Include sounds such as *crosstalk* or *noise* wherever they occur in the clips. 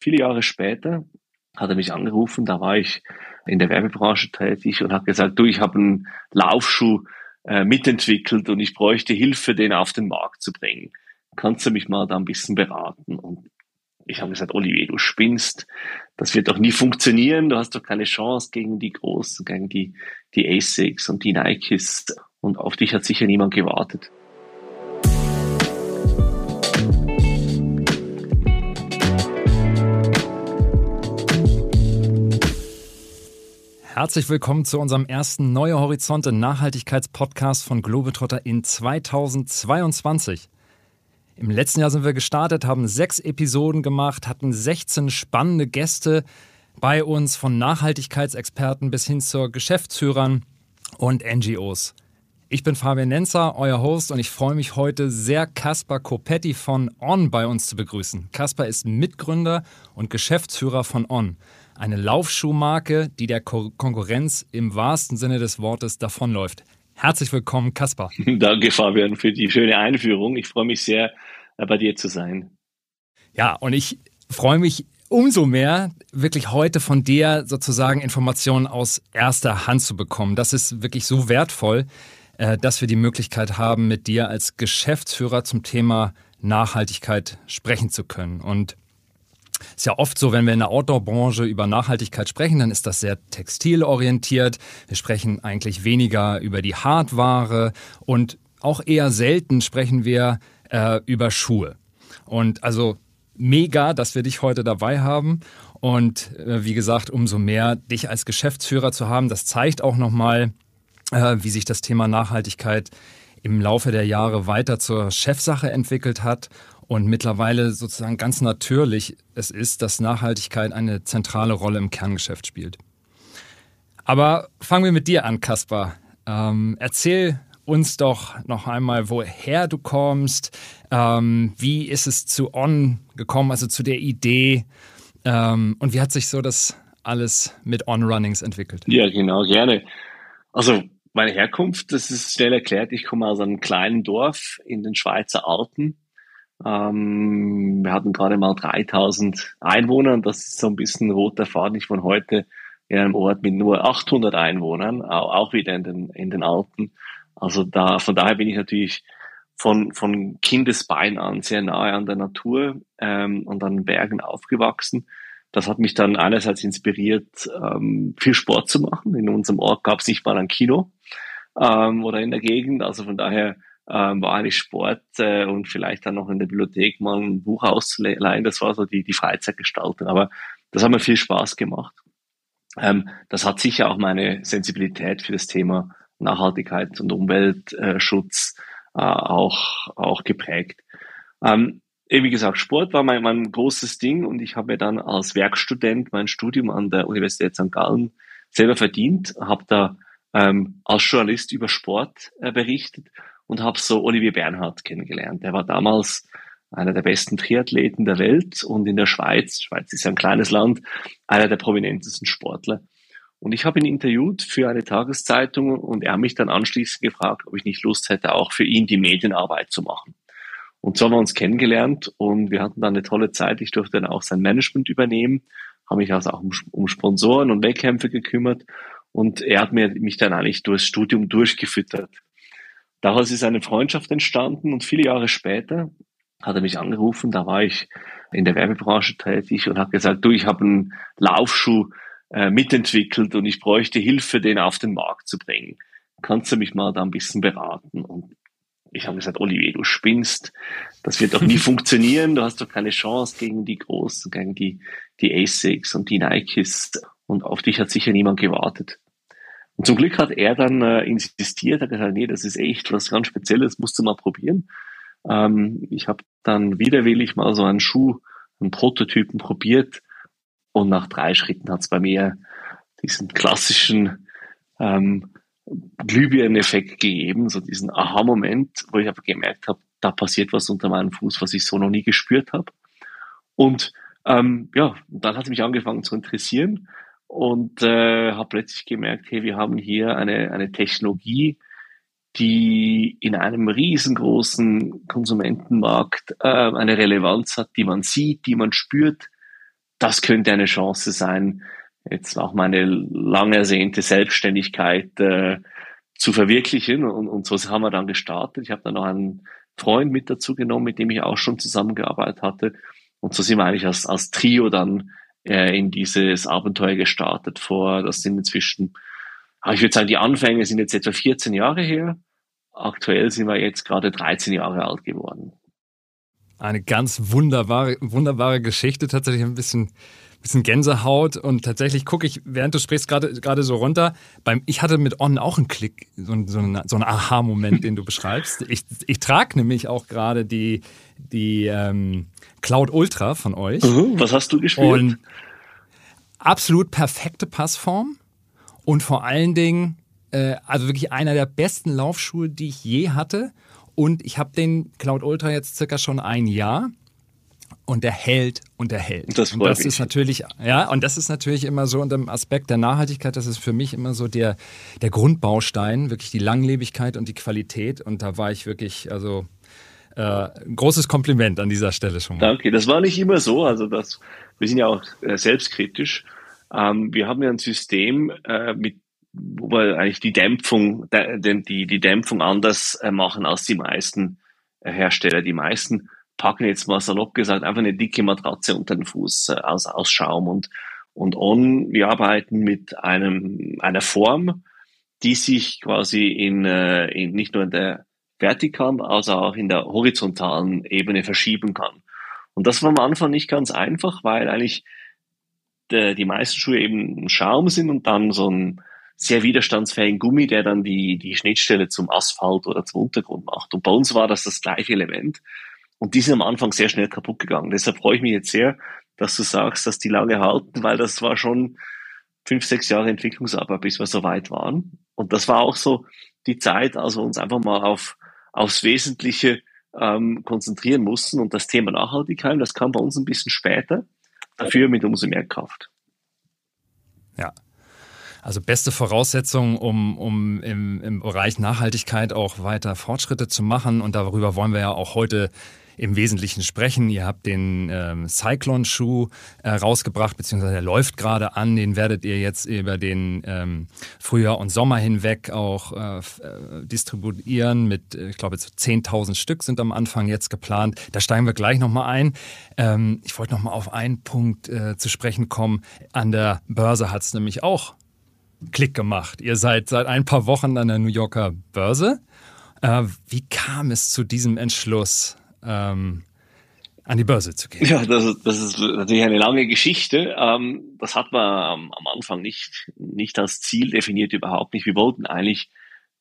Viele Jahre später hat er mich angerufen, da war ich in der Werbebranche tätig und hat gesagt, du, ich habe einen Laufschuh äh, mitentwickelt und ich bräuchte Hilfe, den auf den Markt zu bringen. Kannst du mich mal da ein bisschen beraten? Und ich habe gesagt, Olivier, du spinnst, das wird doch nie funktionieren, du hast doch keine Chance gegen die Großen, gegen die, die Asics und die Nikes und auf dich hat sicher niemand gewartet. Herzlich willkommen zu unserem ersten Neue Horizonte Nachhaltigkeitspodcast von Globetrotter in 2022. Im letzten Jahr sind wir gestartet, haben sechs Episoden gemacht, hatten 16 spannende Gäste bei uns von Nachhaltigkeitsexperten bis hin zu Geschäftsführern und NGOs. Ich bin Fabian Nenzer, euer Host, und ich freue mich heute sehr, Caspar Copetti von On bei uns zu begrüßen. Caspar ist Mitgründer und Geschäftsführer von On. Eine Laufschuhmarke, die der Ko Konkurrenz im wahrsten Sinne des Wortes davonläuft. Herzlich willkommen, Kaspar. *laughs* Danke, Fabian, für die schöne Einführung. Ich freue mich sehr, äh, bei dir zu sein. Ja, und ich freue mich umso mehr, wirklich heute von dir sozusagen Informationen aus erster Hand zu bekommen. Das ist wirklich so wertvoll, äh, dass wir die Möglichkeit haben, mit dir als Geschäftsführer zum Thema Nachhaltigkeit sprechen zu können. Und ist ja oft so, wenn wir in der Outdoor-Branche über Nachhaltigkeit sprechen, dann ist das sehr textilorientiert. Wir sprechen eigentlich weniger über die Hardware und auch eher selten sprechen wir äh, über Schuhe. Und also mega, dass wir dich heute dabei haben. Und äh, wie gesagt, umso mehr dich als Geschäftsführer zu haben, das zeigt auch nochmal, äh, wie sich das Thema Nachhaltigkeit im Laufe der Jahre weiter zur Chefsache entwickelt hat und mittlerweile sozusagen ganz natürlich es ist, dass Nachhaltigkeit eine zentrale Rolle im Kerngeschäft spielt. Aber fangen wir mit dir an, Kaspar. Ähm, erzähl uns doch noch einmal, woher du kommst. Ähm, wie ist es zu On gekommen, also zu der Idee? Ähm, und wie hat sich so das alles mit On-Runnings entwickelt? Ja, genau, gerne. Also meine Herkunft, das ist schnell erklärt. Ich komme aus einem kleinen Dorf in den Schweizer Alpen ähm, wir hatten gerade mal 3000 Einwohner und das ist so ein bisschen roter Faden. Ich von heute in einem Ort mit nur 800 Einwohnern, auch wieder in den, in den Alpen. Also da, von daher bin ich natürlich von, von Kindesbein an sehr nahe an der Natur ähm, und an Bergen aufgewachsen. Das hat mich dann einerseits inspiriert, ähm, viel Sport zu machen. In unserem Ort gab es nicht mal ein Kino ähm, oder in der Gegend. Also von daher ähm, war eigentlich Sport äh, und vielleicht dann noch in der Bibliothek mal ein Buch auszuleihen. Das war so die, die Freizeitgestaltung. Aber das hat mir viel Spaß gemacht. Ähm, das hat sicher auch meine Sensibilität für das Thema Nachhaltigkeit und Umweltschutz äh, auch, auch geprägt. Ähm, wie gesagt, Sport war mein, mein großes Ding und ich habe mir dann als Werkstudent mein Studium an der Universität St. Gallen selber verdient, habe da ähm, als Journalist über Sport äh, berichtet und habe so Olivier Bernhard kennengelernt. Der war damals einer der besten Triathleten der Welt und in der Schweiz, Schweiz ist ja ein kleines Land, einer der prominentesten Sportler. Und ich habe ihn interviewt für eine Tageszeitung und er hat mich dann anschließend gefragt, ob ich nicht Lust hätte, auch für ihn die Medienarbeit zu machen. Und so haben wir uns kennengelernt und wir hatten dann eine tolle Zeit. Ich durfte dann auch sein Management übernehmen, habe mich also auch um, um Sponsoren und Wettkämpfe gekümmert und er hat mir, mich dann eigentlich durchs Studium durchgefüttert. Daraus ist eine Freundschaft entstanden und viele Jahre später hat er mich angerufen, da war ich in der Werbebranche tätig und hat gesagt, du, ich habe einen Laufschuh äh, mitentwickelt und ich bräuchte Hilfe, den auf den Markt zu bringen. Kannst du mich mal da ein bisschen beraten? Und ich habe gesagt, Olivier, du spinnst, das wird doch nie *laughs* funktionieren, du hast doch keine Chance gegen die Großen, gegen die, die Asics und die Nikes und auf dich hat sicher niemand gewartet. Und zum Glück hat er dann äh, insistiert, hat gesagt, nee, das ist echt was ganz Spezielles, musst du mal probieren. Ähm, ich habe dann widerwillig mal so einen Schuh, einen Prototypen probiert und nach drei Schritten hat es bei mir diesen klassischen ähm, Glühbirneneffekt gegeben, so diesen Aha-Moment, wo ich aber gemerkt habe, da passiert was unter meinem Fuß, was ich so noch nie gespürt habe. Und ähm, ja, dann hat es mich angefangen zu interessieren und äh, habe plötzlich gemerkt, hey, wir haben hier eine, eine Technologie, die in einem riesengroßen Konsumentenmarkt äh, eine Relevanz hat, die man sieht, die man spürt, das könnte eine Chance sein, jetzt auch meine lang ersehnte Selbstständigkeit äh, zu verwirklichen. Und, und so haben wir dann gestartet. Ich habe dann noch einen Freund mit dazu genommen, mit dem ich auch schon zusammengearbeitet hatte. Und so sind wir eigentlich als, als Trio dann äh, in dieses Abenteuer gestartet vor, das sind inzwischen, ah, ich würde sagen, die Anfänge sind jetzt etwa 14 Jahre her. Aktuell sind wir jetzt gerade 13 Jahre alt geworden. Eine ganz wunderbare, wunderbare Geschichte, tatsächlich ein bisschen bisschen Gänsehaut und tatsächlich gucke ich, während du sprichst, gerade gerade so runter. Beim, ich hatte mit On auch einen Klick, so, so, einen, so einen Aha-Moment, den du beschreibst. Ich, ich trage nämlich auch gerade die, die ähm, Cloud Ultra von euch. Mhm, was hast du gespielt? Und absolut perfekte Passform und vor allen Dingen, äh, also wirklich einer der besten Laufschuhe, die ich je hatte. Und ich habe den Cloud Ultra jetzt circa schon ein Jahr und der hält und der hält. Das, und das ist natürlich, ja, und das ist natürlich immer so unter dem Aspekt der Nachhaltigkeit, das ist für mich immer so der, der Grundbaustein, wirklich die Langlebigkeit und die Qualität. Und da war ich wirklich, also äh, großes Kompliment an dieser Stelle schon mal. Danke. Das war nicht immer so. Also das, wir sind ja auch äh, selbstkritisch. Ähm, wir haben ja ein System, äh, mit, wo wir eigentlich die Dämpfung, die, die Dämpfung anders äh, machen als die meisten äh, Hersteller. Die meisten packen jetzt mal salopp gesagt einfach eine dicke Matratze unter den Fuß äh, aus, aus Schaum und, und On, wir arbeiten mit einem, einer Form, die sich quasi in, äh, in nicht nur in der vertikalen, also auch in der horizontalen Ebene verschieben kann. Und das war am Anfang nicht ganz einfach, weil eigentlich der, die meisten Schuhe eben Schaum sind und dann so ein sehr widerstandsfähigen Gummi, der dann die, die Schnittstelle zum Asphalt oder zum Untergrund macht. Und bei uns war das das gleiche Element. Und die sind am Anfang sehr schnell kaputt gegangen. Deshalb freue ich mich jetzt sehr, dass du sagst, dass die lange halten, weil das war schon fünf, sechs Jahre Entwicklungsarbeit, bis wir so weit waren. Und das war auch so die Zeit, als wir uns einfach mal auf, aufs Wesentliche ähm, konzentrieren mussten. Und das Thema Nachhaltigkeit, das kam bei uns ein bisschen später, dafür mit umso mehr Kraft. Ja, also beste Voraussetzung, um, um im, im Bereich Nachhaltigkeit auch weiter Fortschritte zu machen. Und darüber wollen wir ja auch heute im Wesentlichen sprechen. Ihr habt den ähm, Cyclone-Schuh äh, rausgebracht, beziehungsweise der läuft gerade an. Den werdet ihr jetzt über den ähm, Frühjahr und Sommer hinweg auch äh, äh distribuieren mit, äh, ich glaube, so 10.000 Stück sind am Anfang jetzt geplant. Da steigen wir gleich nochmal ein. Ähm, ich wollte nochmal auf einen Punkt äh, zu sprechen kommen. An der Börse hat es nämlich auch Klick gemacht. Ihr seid seit ein paar Wochen an der New Yorker Börse. Äh, wie kam es zu diesem Entschluss, ähm, an die Börse zu gehen? Ja, das, ist, das ist natürlich eine lange Geschichte. Ähm, das hat man am Anfang nicht, nicht als Ziel definiert, überhaupt nicht. Wir wollten eigentlich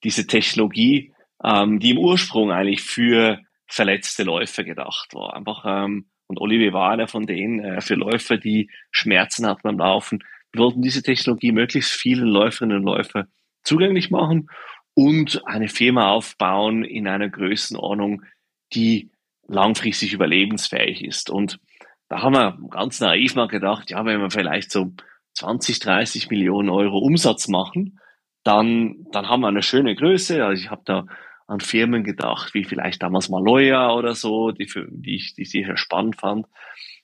diese Technologie, ähm, die im Ursprung eigentlich für verletzte Läufer gedacht war. Einfach, ähm, und Olivier war einer von denen, äh, für Läufer, die Schmerzen hatten beim Laufen. Wir wollten diese Technologie möglichst vielen Läuferinnen und Läufern zugänglich machen und eine Firma aufbauen in einer Größenordnung, die langfristig überlebensfähig ist. Und da haben wir ganz naiv mal gedacht, ja, wenn wir vielleicht so 20, 30 Millionen Euro Umsatz machen, dann, dann haben wir eine schöne Größe. Also ich habe da an Firmen gedacht, wie vielleicht damals Maloya oder so, die, für, die, ich, die ich sehr spannend fand.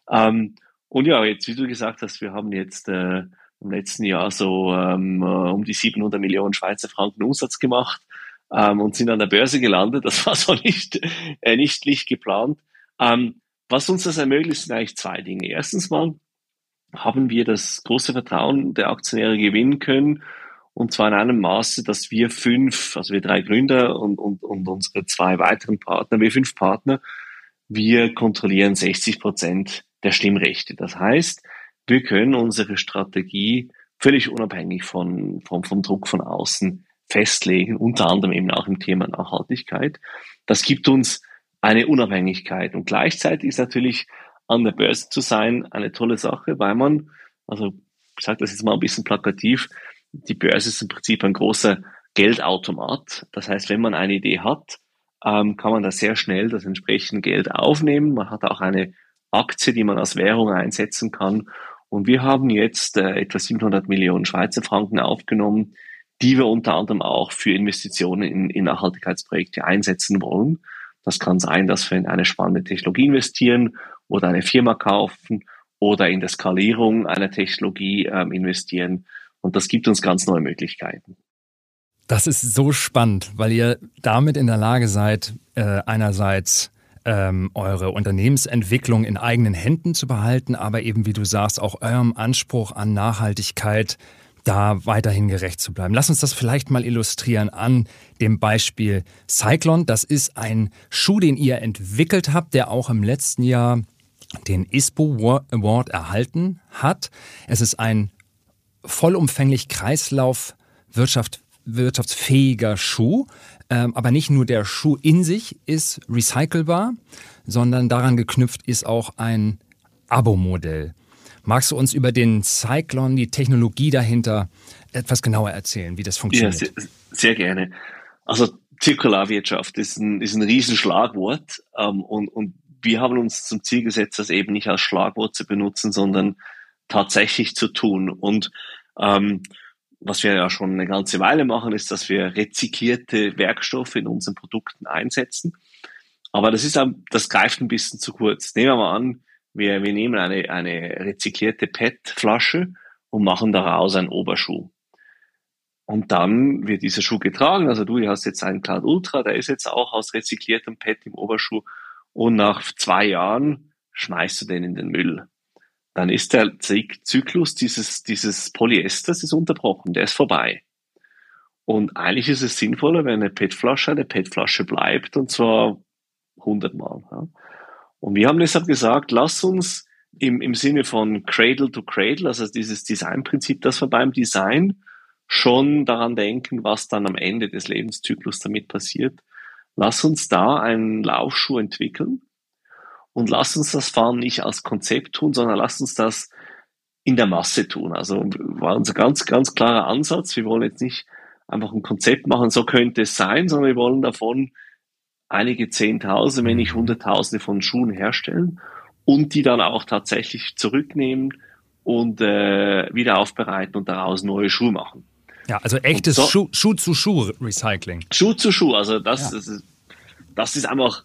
Ähm, und ja, jetzt, wie du gesagt hast, wir haben jetzt äh, im letzten Jahr so ähm, äh, um die 700 Millionen Schweizer Franken Umsatz gemacht ähm, und sind an der Börse gelandet. Das war so nicht, äh, nicht, nicht geplant. Ähm, was uns das ermöglicht, sind eigentlich zwei Dinge. Erstens mal haben wir das große Vertrauen der Aktionäre gewinnen können. Und zwar in einem Maße, dass wir fünf, also wir drei Gründer und, und, und unsere zwei weiteren Partner, wir fünf Partner, wir kontrollieren 60 Prozent der Stimmrechte. Das heißt, wir können unsere Strategie völlig unabhängig von, vom, vom Druck von außen festlegen, unter anderem eben auch im Thema Nachhaltigkeit. Das gibt uns eine Unabhängigkeit und gleichzeitig ist natürlich an der Börse zu sein eine tolle Sache, weil man, also ich sage das jetzt mal ein bisschen plakativ, die Börse ist im Prinzip ein großer Geldautomat. Das heißt, wenn man eine Idee hat, ähm, kann man da sehr schnell das entsprechende Geld aufnehmen. Man hat auch eine Aktie, die man als Währung einsetzen kann. Und wir haben jetzt äh, etwa 700 Millionen Schweizer Franken aufgenommen, die wir unter anderem auch für Investitionen in, in Nachhaltigkeitsprojekte einsetzen wollen. Das kann sein, dass wir in eine spannende Technologie investieren oder eine Firma kaufen oder in der Skalierung einer Technologie ähm, investieren. Und das gibt uns ganz neue Möglichkeiten. Das ist so spannend, weil ihr damit in der Lage seid, äh, einerseits ähm, eure Unternehmensentwicklung in eigenen Händen zu behalten, aber eben, wie du sagst, auch eurem Anspruch an Nachhaltigkeit da weiterhin gerecht zu bleiben. Lass uns das vielleicht mal illustrieren an dem Beispiel Cyclone. Das ist ein Schuh, den ihr entwickelt habt, der auch im letzten Jahr den ISPO Award erhalten hat. Es ist ein vollumfänglich Kreislaufwirtschaft wirtschaftsfähiger Schuh. Ähm, aber nicht nur der Schuh in sich ist recycelbar, sondern daran geknüpft ist auch ein Abo-Modell. Magst du uns über den Cyclone, die Technologie dahinter, etwas genauer erzählen, wie das funktioniert? Ja, sehr, sehr gerne. Also Zirkularwirtschaft ist ein, ist ein Riesenschlagwort ähm, und, und wir haben uns zum Ziel gesetzt, das eben nicht als Schlagwort zu benutzen, sondern tatsächlich zu tun. Und ähm, was wir ja schon eine ganze Weile machen, ist, dass wir rezyklierte Werkstoffe in unseren Produkten einsetzen. Aber das ist, das greift ein bisschen zu kurz. Nehmen wir mal an, wir, wir nehmen eine, eine rezyklierte PET-Flasche und machen daraus einen Oberschuh. Und dann wird dieser Schuh getragen. Also du hast jetzt einen Cloud Ultra, der ist jetzt auch aus rezykliertem PET im Oberschuh. Und nach zwei Jahren schmeißt du den in den Müll dann ist der Zyklus dieses, dieses Polyesters ist unterbrochen, der ist vorbei. Und eigentlich ist es sinnvoller, wenn eine PET-Flasche eine PET-Flasche bleibt, und zwar hundertmal. Ja. Und wir haben deshalb gesagt, lass uns im, im Sinne von Cradle to Cradle, also dieses Designprinzip, dass wir beim Design schon daran denken, was dann am Ende des Lebenszyklus damit passiert. Lass uns da einen Laufschuh entwickeln, und lass uns das Fahren nicht als Konzept tun, sondern lass uns das in der Masse tun. Also war unser ganz, ganz klarer Ansatz. Wir wollen jetzt nicht einfach ein Konzept machen, so könnte es sein, sondern wir wollen davon einige Zehntausende, wenn nicht mhm. Hunderttausende von Schuhen herstellen und die dann auch tatsächlich zurücknehmen und äh, wieder aufbereiten und daraus neue Schuhe machen. Ja, also echtes so, Schuh, Schuh zu Schuh Recycling. Schuh zu Schuh, also das, ja. das, ist, das ist einfach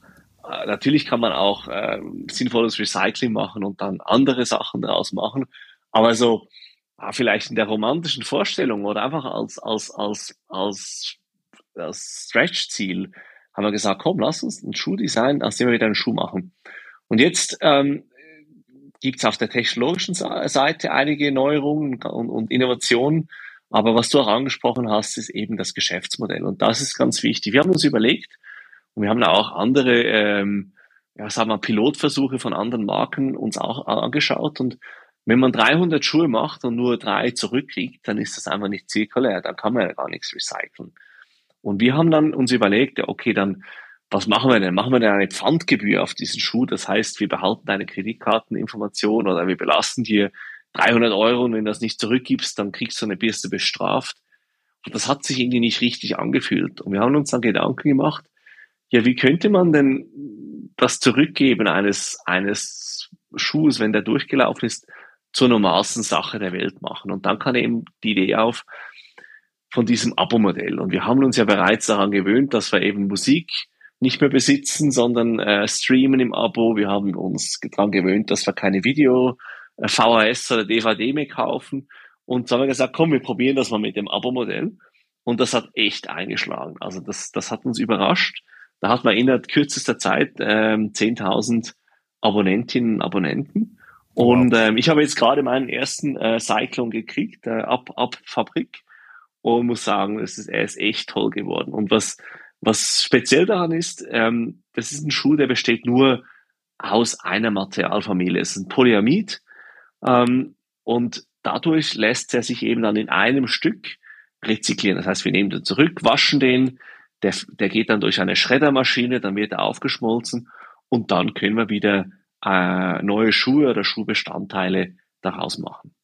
äh, natürlich kann man auch äh, sinnvolles Recycling machen und dann andere Sachen daraus machen. Aber so äh, vielleicht in der romantischen Vorstellung oder einfach als, als, als, als, als Stretch-Ziel haben wir gesagt, komm, lass uns einen Schuh designen, aus dem wir wieder einen Schuh machen. Und jetzt ähm, gibt es auf der technologischen Seite einige Neuerungen und, und Innovationen. Aber was du auch angesprochen hast, ist eben das Geschäftsmodell. Und das ist ganz wichtig. Wir haben uns überlegt, und wir haben auch andere, ähm, ja, sagen wir, Pilotversuche von anderen Marken uns auch angeschaut. Und wenn man 300 Schuhe macht und nur drei zurückkriegt, dann ist das einfach nicht zirkulär. Dann kann man ja gar nichts recyceln. Und wir haben dann uns überlegt, ja, okay, dann was machen wir denn? Machen wir denn eine Pfandgebühr auf diesen Schuh? Das heißt, wir behalten deine Kreditkarteninformation oder wir belasten dir 300 Euro und wenn du das nicht zurückgibst, dann kriegst du eine Bürste bestraft. Und das hat sich irgendwie nicht richtig angefühlt. Und wir haben uns dann Gedanken gemacht, ja, wie könnte man denn das Zurückgeben eines, eines Schuhs, wenn der durchgelaufen ist, zur normalsten Sache der Welt machen? Und dann kann eben die Idee auf von diesem Abo-Modell. Und wir haben uns ja bereits daran gewöhnt, dass wir eben Musik nicht mehr besitzen, sondern äh, streamen im Abo. Wir haben uns daran gewöhnt, dass wir keine Video, äh, VHS oder DVD mehr kaufen. Und so haben wir gesagt, komm, wir probieren das mal mit dem Abo-Modell. Und das hat echt eingeschlagen. Also das, das hat uns überrascht. Da hat man innerhalb kürzester Zeit ähm, 10.000 Abonnentinnen und Abonnenten. Und ähm, ich habe jetzt gerade meinen ersten äh, Cyclone gekriegt, äh, ab, ab Fabrik. Und muss sagen, es ist, er ist echt toll geworden. Und was, was speziell daran ist, ähm, das ist ein Schuh, der besteht nur aus einer Materialfamilie. Es ist ein Polyamid. Ähm, und dadurch lässt er sich eben dann in einem Stück rezyklieren. Das heißt, wir nehmen den zurück, waschen den, der, der geht dann durch eine Schreddermaschine, dann wird er aufgeschmolzen und dann können wir wieder äh, neue Schuhe oder Schuhbestandteile daraus machen.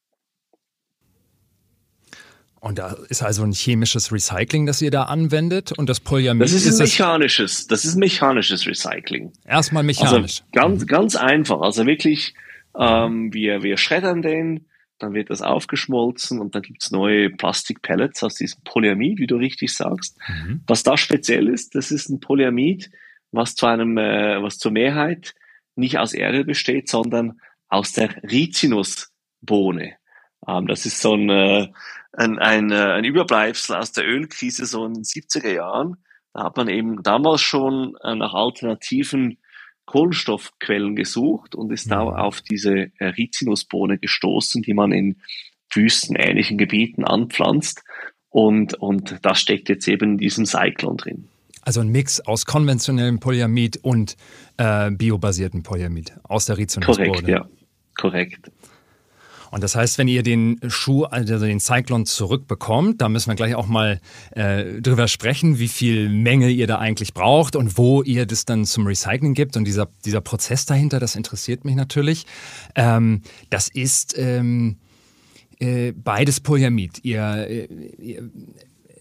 Und da ist also ein chemisches Recycling, das ihr da anwendet und das Polyamid. Das ist ein mechanisches, das ist mechanisches Recycling. Erstmal mechanisch. Also ganz, ganz einfach. Also wirklich, ähm, wir, wir schreddern den, dann wird das aufgeschmolzen und dann gibt's neue Plastikpellets aus diesem Polyamid, wie du richtig sagst. Mhm. Was da speziell ist, das ist ein Polyamid, was zu einem, äh, was zur Mehrheit nicht aus Erde besteht, sondern aus der Rizinusbohne. Ähm, das ist so ein, äh, ein, ein, äh, ein Überbleibsel aus der Ölkrise so in den 70er Jahren. Da hat man eben damals schon äh, nach alternativen Kohlenstoffquellen gesucht und ist da mhm. auf diese äh, Rizinusbohne gestoßen, die man in wüstenähnlichen Gebieten anpflanzt. Und, und das steckt jetzt eben in diesem Cyclone drin. Also ein Mix aus konventionellem Polyamid und äh, biobasiertem Polyamid aus der Rizinusbohne. Korrekt, ja. Korrekt. Und das heißt, wenn ihr den Schuh, also den Cyclone zurückbekommt, da müssen wir gleich auch mal äh, drüber sprechen, wie viel Menge ihr da eigentlich braucht und wo ihr das dann zum Recycling gibt. Und dieser, dieser Prozess dahinter, das interessiert mich natürlich. Ähm, das ist ähm, äh, beides Polyamid. Ihr, äh, ihr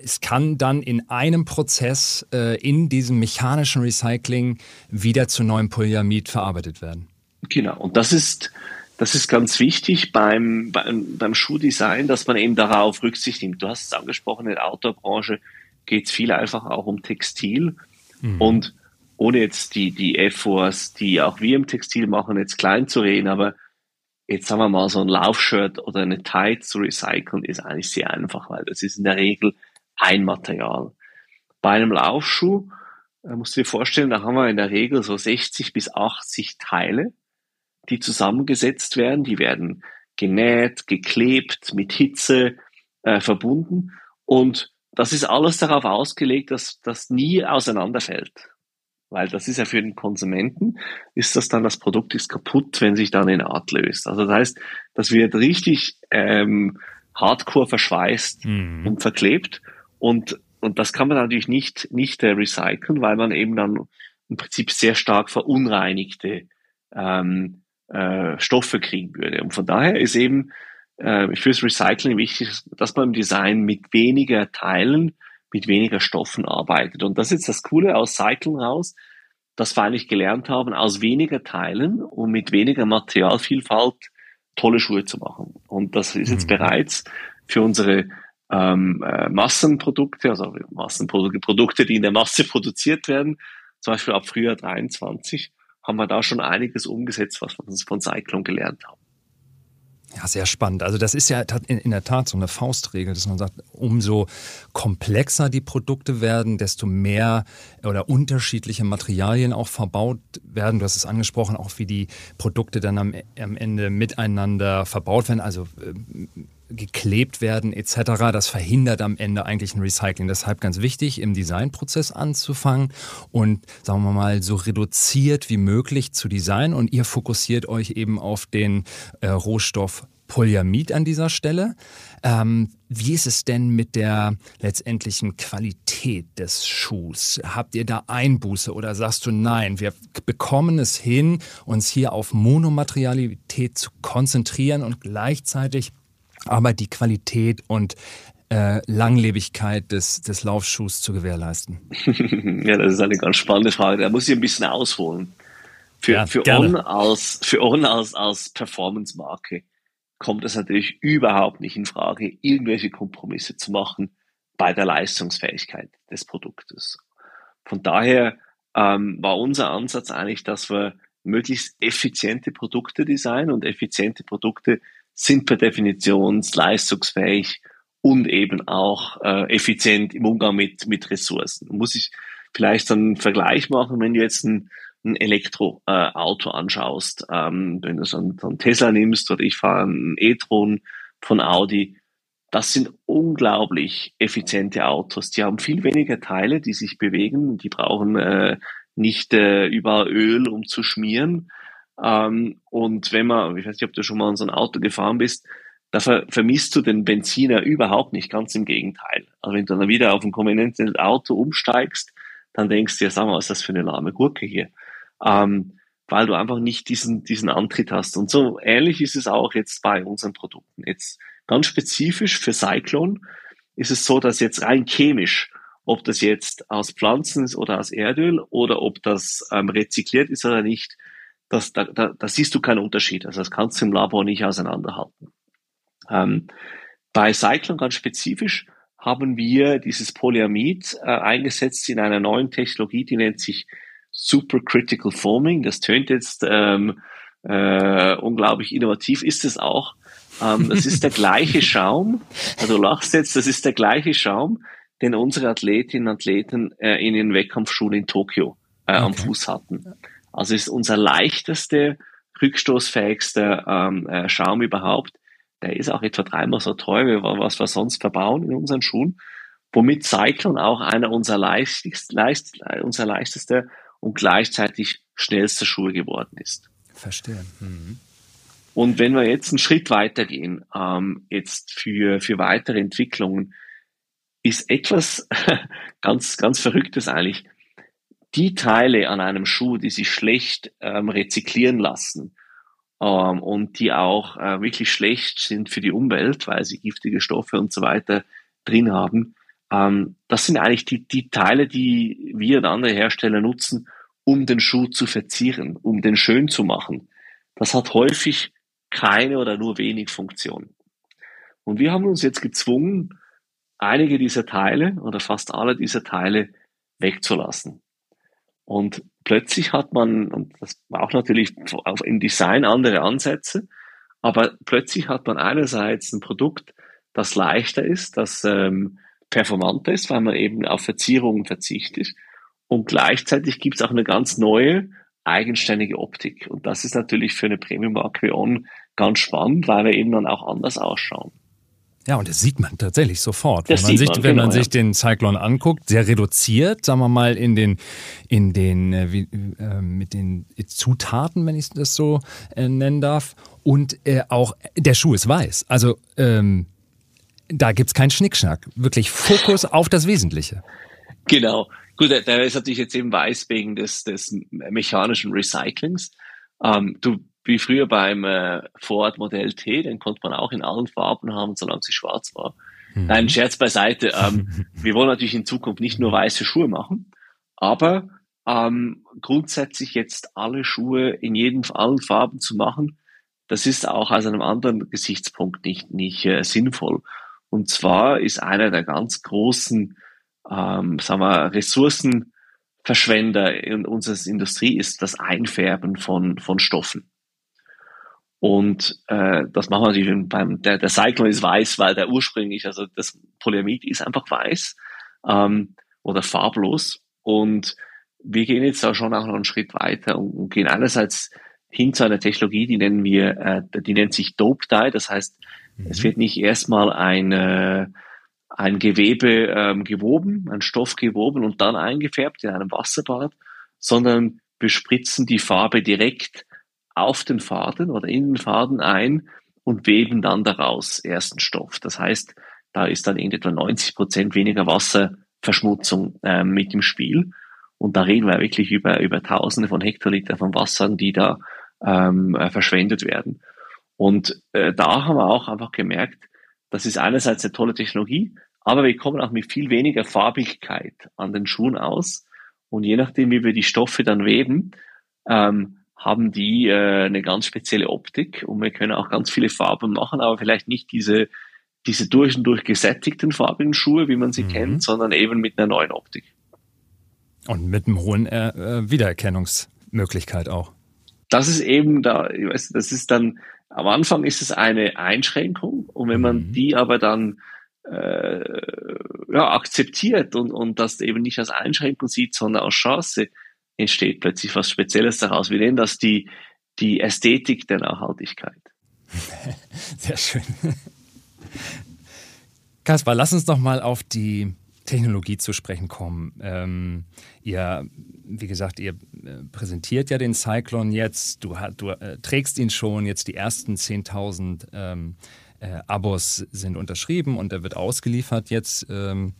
es kann dann in einem Prozess äh, in diesem mechanischen Recycling wieder zu neuem Polyamid verarbeitet werden. Genau, und das ist das ist ganz wichtig beim, beim, beim Schuhdesign, dass man eben darauf Rücksicht nimmt. Du hast es angesprochen, in der Outdoor-Branche geht es viel einfach auch um Textil. Mhm. Und ohne jetzt die, die Efforts, die auch wir im Textil machen, jetzt klein zu reden, aber jetzt sagen wir mal, so ein Laufshirt oder eine Tie zu recyceln ist eigentlich sehr einfach, weil das ist in der Regel ein Material. Bei einem Laufschuh äh, musst du dir vorstellen, da haben wir in der Regel so 60 bis 80 Teile die zusammengesetzt werden. Die werden genäht, geklebt, mit Hitze äh, verbunden. Und das ist alles darauf ausgelegt, dass das nie auseinanderfällt. Weil das ist ja für den Konsumenten, ist das dann, das Produkt ist kaputt, wenn sich dann eine Art löst. Also das heißt, das wird richtig ähm, hardcore verschweißt mhm. und verklebt. Und, und das kann man natürlich nicht, nicht äh, recyceln, weil man eben dann im Prinzip sehr stark verunreinigte ähm, äh, Stoffe kriegen würde. Und von daher ist eben äh, fürs Recycling wichtig, dass man im Design mit weniger Teilen, mit weniger Stoffen arbeitet. Und das ist jetzt das Coole aus Cycling raus, dass wir eigentlich gelernt haben, aus weniger Teilen und mit weniger Materialvielfalt tolle Schuhe zu machen. Und das ist jetzt mhm. bereits für unsere ähm, äh, Massenprodukte, also Massenprodukte, Produkte, die in der Masse *laughs* produziert werden, zum Beispiel ab Frühjahr 23, haben wir da schon einiges umgesetzt, was wir von Cyclone gelernt haben. Ja, sehr spannend. Also das ist ja in der Tat so eine Faustregel, dass man sagt, umso komplexer die Produkte werden, desto mehr oder unterschiedliche Materialien auch verbaut werden. Du hast es angesprochen, auch wie die Produkte dann am, am Ende miteinander verbaut werden. Also äh, geklebt werden etc. Das verhindert am Ende eigentlich ein Recycling. Deshalb ganz wichtig, im Designprozess anzufangen und sagen wir mal so reduziert wie möglich zu designen und ihr fokussiert euch eben auf den äh, Rohstoff Polyamid an dieser Stelle. Ähm, wie ist es denn mit der letztendlichen Qualität des Schuhs? Habt ihr da Einbuße oder sagst du nein, wir bekommen es hin, uns hier auf Monomaterialität zu konzentrieren und gleichzeitig aber die Qualität und äh, Langlebigkeit des, des Laufschuhs zu gewährleisten? *laughs* ja, das ist eine ganz spannende Frage. Da muss ich ein bisschen ausholen. Für, ja, für On als, für On als, als Performance-Marke kommt es natürlich überhaupt nicht in Frage, irgendwelche Kompromisse zu machen bei der Leistungsfähigkeit des Produktes. Von daher ähm, war unser Ansatz eigentlich, dass wir möglichst effiziente Produkte designen und effiziente Produkte sind per Definition leistungsfähig und eben auch äh, effizient im Umgang mit, mit Ressourcen. Muss ich vielleicht einen Vergleich machen, wenn du jetzt ein, ein Elektroauto äh, anschaust, ähm, wenn du so einen, so einen Tesla nimmst oder ich fahre einen e-tron von Audi, das sind unglaublich effiziente Autos. Die haben viel weniger Teile, die sich bewegen. Die brauchen äh, nicht äh, überall Öl, um zu schmieren. Ähm, und wenn man, ich weiß nicht, ob du schon mal in so ein Auto gefahren bist, da ver vermisst du den Benziner überhaupt nicht, ganz im Gegenteil. Also wenn du dann wieder auf ein konventionelles Auto umsteigst, dann denkst du ja, sag mal, was ist das für eine lahme Gurke hier? Ähm, weil du einfach nicht diesen, diesen Antritt hast. Und so ähnlich ist es auch jetzt bei unseren Produkten. Jetzt ganz spezifisch für Cyclone ist es so, dass jetzt rein chemisch, ob das jetzt aus Pflanzen ist oder aus Erdöl oder ob das ähm, rezykliert ist oder nicht, das, da, da, da siehst du keinen Unterschied. Also das kannst du im Labor nicht auseinanderhalten. Ähm, bei Cyclone ganz spezifisch haben wir dieses Polyamid äh, eingesetzt in einer neuen Technologie, die nennt sich Supercritical Forming. Das tönt jetzt ähm, äh, unglaublich innovativ ist es auch. Ähm, das ist der gleiche *laughs* Schaum, also du lachst jetzt, das ist der gleiche Schaum, den unsere Athletinnen und Athleten äh, in den Wettkampfschulen in Tokio äh, okay. am Fuß hatten. Also ist unser leichteste, rückstoßfähigster ähm, äh, Schaum überhaupt. Der ist auch etwa dreimal so teuer, wie was wir sonst verbauen in unseren Schuhen. Womit Cyclone auch einer unserer, leichtest, leicht, unser leichtester und gleichzeitig schnellster Schuhe geworden ist. Verstehe. Mhm. Und wenn wir jetzt einen Schritt weitergehen, ähm, jetzt für, für weitere Entwicklungen, ist etwas *laughs* ganz, ganz Verrücktes eigentlich. Die Teile an einem Schuh, die sich schlecht ähm, rezyklieren lassen ähm, und die auch äh, wirklich schlecht sind für die Umwelt, weil sie giftige Stoffe und so weiter drin haben, ähm, das sind eigentlich die, die Teile, die wir und andere Hersteller nutzen, um den Schuh zu verzieren, um den schön zu machen. Das hat häufig keine oder nur wenig Funktion. Und wir haben uns jetzt gezwungen, einige dieser Teile oder fast alle dieser Teile wegzulassen. Und plötzlich hat man, und das braucht natürlich auf im Design andere Ansätze, aber plötzlich hat man einerseits ein Produkt, das leichter ist, das ähm, performanter ist, weil man eben auf Verzierungen verzichtet. Und gleichzeitig gibt es auch eine ganz neue, eigenständige Optik. Und das ist natürlich für eine Premium-Marke On ganz spannend, weil wir eben dann auch anders ausschauen. Ja, und das sieht man tatsächlich sofort. Das wenn man, sich, man, wenn genau, man sich ja. den Cyclone anguckt, sehr reduziert, sagen wir mal, in den, in den, äh, wie, äh, mit den Zutaten, wenn ich das so äh, nennen darf. Und äh, auch der Schuh ist weiß. Also ähm, da gibt's keinen Schnickschnack. Wirklich Fokus auf das Wesentliche. Genau. Gut, der ist natürlich jetzt eben weiß wegen des, des mechanischen Recyclings. Ähm, du wie früher beim äh, Ford Modell T, den konnte man auch in allen Farben haben, solange sie schwarz war. Mhm. Nein, Scherz beiseite. Ähm, *laughs* wir wollen natürlich in Zukunft nicht nur weiße Schuhe machen, aber ähm, grundsätzlich jetzt alle Schuhe in jeden, allen Farben zu machen, das ist auch aus einem anderen Gesichtspunkt nicht, nicht äh, sinnvoll. Und zwar ist einer der ganz großen, ähm, sagen wir, Ressourcenverschwender in unserer Industrie ist das Einfärben von, von Stoffen. Und äh, das machen wir natürlich beim, der, der Cyclone ist weiß, weil der ursprünglich, also das Polyamid ist einfach weiß ähm, oder farblos. Und wir gehen jetzt da schon auch noch einen Schritt weiter und, und gehen einerseits hin zu einer Technologie, die nennen wir, äh, die nennt sich Dope Dye. Das heißt, mhm. es wird nicht erstmal ein, äh, ein Gewebe ähm, gewoben, ein Stoff gewoben und dann eingefärbt in einem Wasserbad, sondern wir spritzen die Farbe direkt auf den Faden oder in den Faden ein und weben dann daraus ersten Stoff. Das heißt, da ist dann in etwa 90 Prozent weniger Wasserverschmutzung äh, mit im Spiel. Und da reden wir wirklich über, über Tausende von Hektoliter von Wassern, die da ähm, äh, verschwendet werden. Und äh, da haben wir auch einfach gemerkt, das ist einerseits eine tolle Technologie, aber wir kommen auch mit viel weniger Farbigkeit an den Schuhen aus. Und je nachdem, wie wir die Stoffe dann weben, ähm, haben die äh, eine ganz spezielle Optik und wir können auch ganz viele Farben machen, aber vielleicht nicht diese, diese durch und durch gesättigten farbigen Schuhe, wie man sie mhm. kennt, sondern eben mit einer neuen Optik. Und mit einem hohen äh, äh Wiedererkennungsmöglichkeit auch. Das ist eben da, ich weiß, das ist dann, am Anfang ist es eine Einschränkung und wenn man mhm. die aber dann äh, ja, akzeptiert und, und das eben nicht als Einschränkung sieht, sondern als Chance, entsteht plötzlich was Spezielles daraus. Wir nennen das die, die Ästhetik der Nachhaltigkeit. *laughs* Sehr schön. Kaspar, lass uns noch mal auf die Technologie zu sprechen kommen. Ähm, ihr, wie gesagt, ihr äh, präsentiert ja den Cyclone jetzt. Du, du äh, trägst ihn schon. Jetzt die ersten 10.000 ähm, äh, Abos sind unterschrieben und er wird ausgeliefert jetzt. Ähm,